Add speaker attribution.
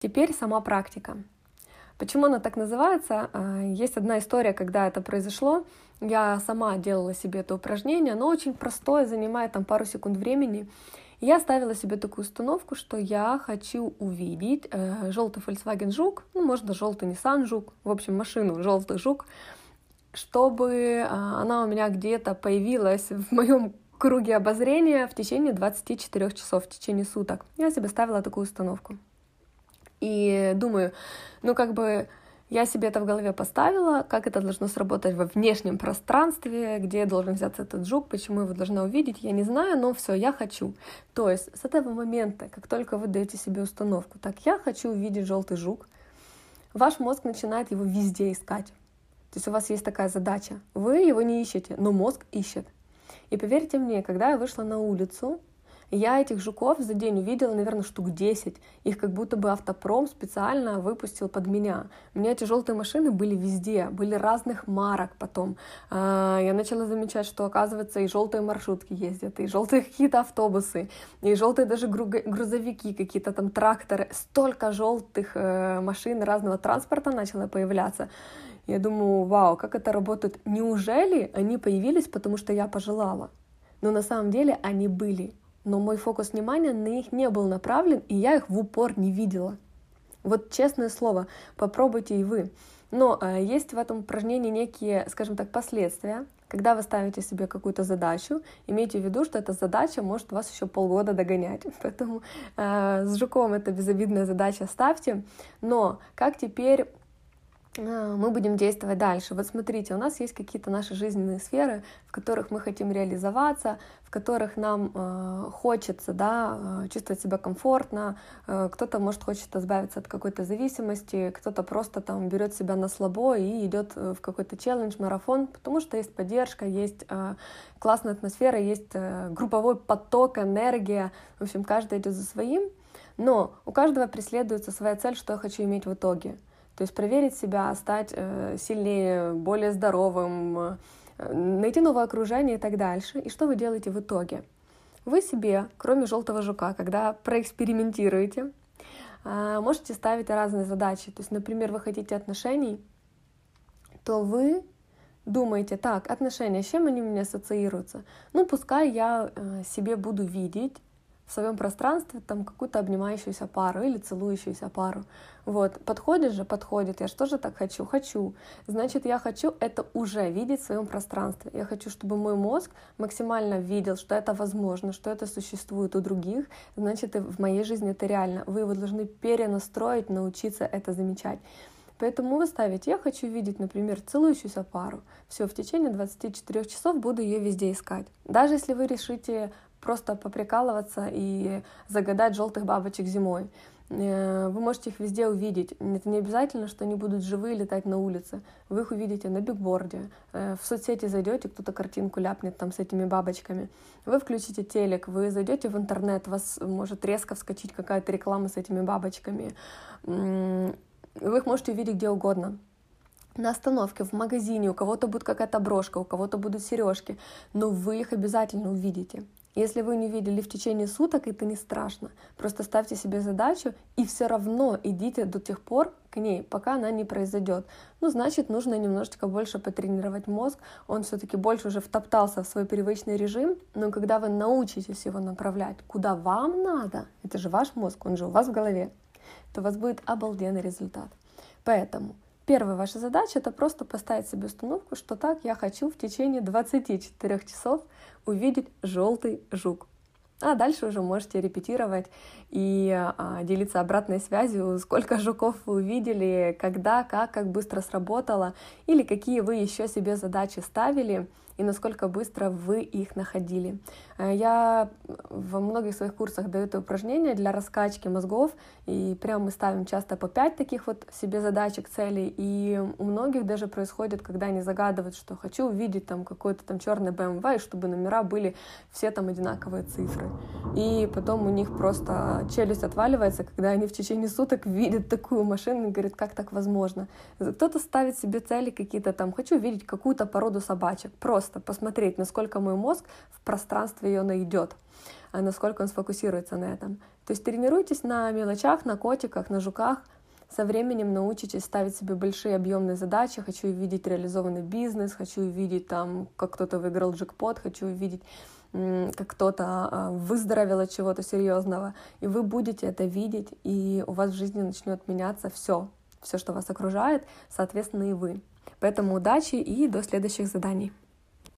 Speaker 1: Теперь сама практика. Почему она так называется? А, есть одна история, когда это произошло. Я сама делала себе это упражнение, оно очень простое, занимает там пару секунд времени. я ставила себе такую установку, что я хочу увидеть э, желтый Volkswagen Жук, ну, можно желтый Nissan Жук, в общем, машину желтый Жук, чтобы э, она у меня где-то появилась в моем круге обозрения в течение 24 часов, в течение суток. Я себе ставила такую установку. И думаю, ну как бы я себе это в голове поставила, как это должно сработать во внешнем пространстве, где должен взяться этот жук, почему его должна увидеть, я не знаю, но все, я хочу. То есть с этого момента, как только вы даете себе установку, так я хочу увидеть желтый жук, ваш мозг начинает его везде искать. То есть у вас есть такая задача. Вы его не ищете, но мозг ищет. И поверьте мне, когда я вышла на улицу, я этих жуков за день увидела, наверное, штук 10. Их как будто бы автопром специально выпустил под меня. У меня эти желтые машины были везде, были разных марок потом. А, я начала замечать, что, оказывается, и желтые маршрутки ездят, и желтые какие-то автобусы, и желтые даже грузовики, какие-то там тракторы. Столько желтых э, машин разного транспорта начало появляться. Я думаю, вау, как это работает. Неужели они появились, потому что я пожелала? Но на самом деле они были но мой фокус внимания на них не был направлен, и я их в упор не видела. Вот честное слово, попробуйте и вы. Но э, есть в этом упражнении некие, скажем так, последствия. Когда вы ставите себе какую-то задачу, имейте в виду, что эта задача может вас еще полгода догонять. Поэтому э, с жуком это безобидная задача ставьте. Но как теперь мы будем действовать дальше. Вот смотрите, у нас есть какие-то наши жизненные сферы, в которых мы хотим реализоваться, в которых нам э, хочется да, э, чувствовать себя комфортно. Э, кто-то, может, хочет избавиться от какой-то зависимости, кто-то просто там берет себя на слабо и идет в какой-то челлендж, марафон, потому что есть поддержка, есть классная атмосфера, есть групповой поток, энергия. В общем, каждый идет за своим. Но у каждого преследуется своя цель, что я хочу иметь в итоге. То есть проверить себя, стать э, сильнее, более здоровым, э, найти новое окружение и так дальше. И что вы делаете в итоге? Вы себе, кроме желтого жука, когда проэкспериментируете, э, можете ставить разные задачи. То есть, например, вы хотите отношений, то вы думаете, так, отношения, с чем они у меня ассоциируются? Ну, пускай я себе буду видеть в своем пространстве там какую-то обнимающуюся пару или целующуюся пару. Вот, подходит же, подходит, я что же так хочу? Хочу. Значит, я хочу это уже видеть в своем пространстве. Я хочу, чтобы мой мозг максимально видел, что это возможно, что это существует у других. Значит, и в моей жизни это реально. Вы его должны перенастроить, научиться это замечать. Поэтому вы ставите, я хочу видеть, например, целующуюся пару. Все, в течение 24 часов буду ее везде искать. Даже если вы решите просто поприкалываться и загадать желтых бабочек зимой. Э, вы можете их везде увидеть. Это не обязательно, что они будут живые летать на улице. Вы их увидите на бигборде. Э, в соцсети зайдете, кто-то картинку ляпнет там с этими бабочками. Вы включите телек, вы зайдете в интернет, вас может резко вскочить какая-то реклама с этими бабочками. Вы их можете увидеть где угодно на остановке, в магазине, у кого-то будет какая-то брошка, у кого-то будут сережки, но вы их обязательно увидите. Если вы не видели в течение суток, это не страшно. Просто ставьте себе задачу и все равно идите до тех пор к ней, пока она не произойдет. Ну, значит, нужно немножечко больше потренировать мозг. Он все-таки больше уже втоптался в свой привычный режим. Но когда вы научитесь его направлять, куда вам надо, это же ваш мозг, он же у вас в голове, то у вас будет обалденный результат. Поэтому Первая ваша задача — это просто поставить себе установку, что так я хочу в течение 24 часов увидеть желтый жук. А дальше уже можете репетировать и а, делиться обратной связью, сколько жуков вы увидели, когда, как, как быстро сработало, или какие вы еще себе задачи ставили, и насколько быстро вы их находили. Э, я во многих своих курсах даю это упражнение для раскачки мозгов, и прям мы ставим часто по пять таких вот себе задачек, целей, и у многих даже происходит, когда они загадывают, что хочу увидеть там какой-то там черный BMW, и чтобы номера были все там одинаковые цифры. И потом у них просто челюсть отваливается, когда они в течение суток видят такую машину и говорят, как так возможно. Кто-то ставит себе цели какие-то там, хочу увидеть какую-то породу собачек, просто просто посмотреть, насколько мой мозг в пространстве ее найдет, а насколько он сфокусируется на этом. То есть тренируйтесь на мелочах, на котиках, на жуках, со временем научитесь ставить себе большие объемные задачи. Хочу увидеть реализованный бизнес, хочу увидеть там, как кто-то выиграл джекпот, хочу увидеть как кто-то а, выздоровел от чего-то серьезного, и вы будете это видеть, и у вас в жизни начнет меняться все, все, что вас окружает, соответственно, и вы. Поэтому удачи и до следующих заданий.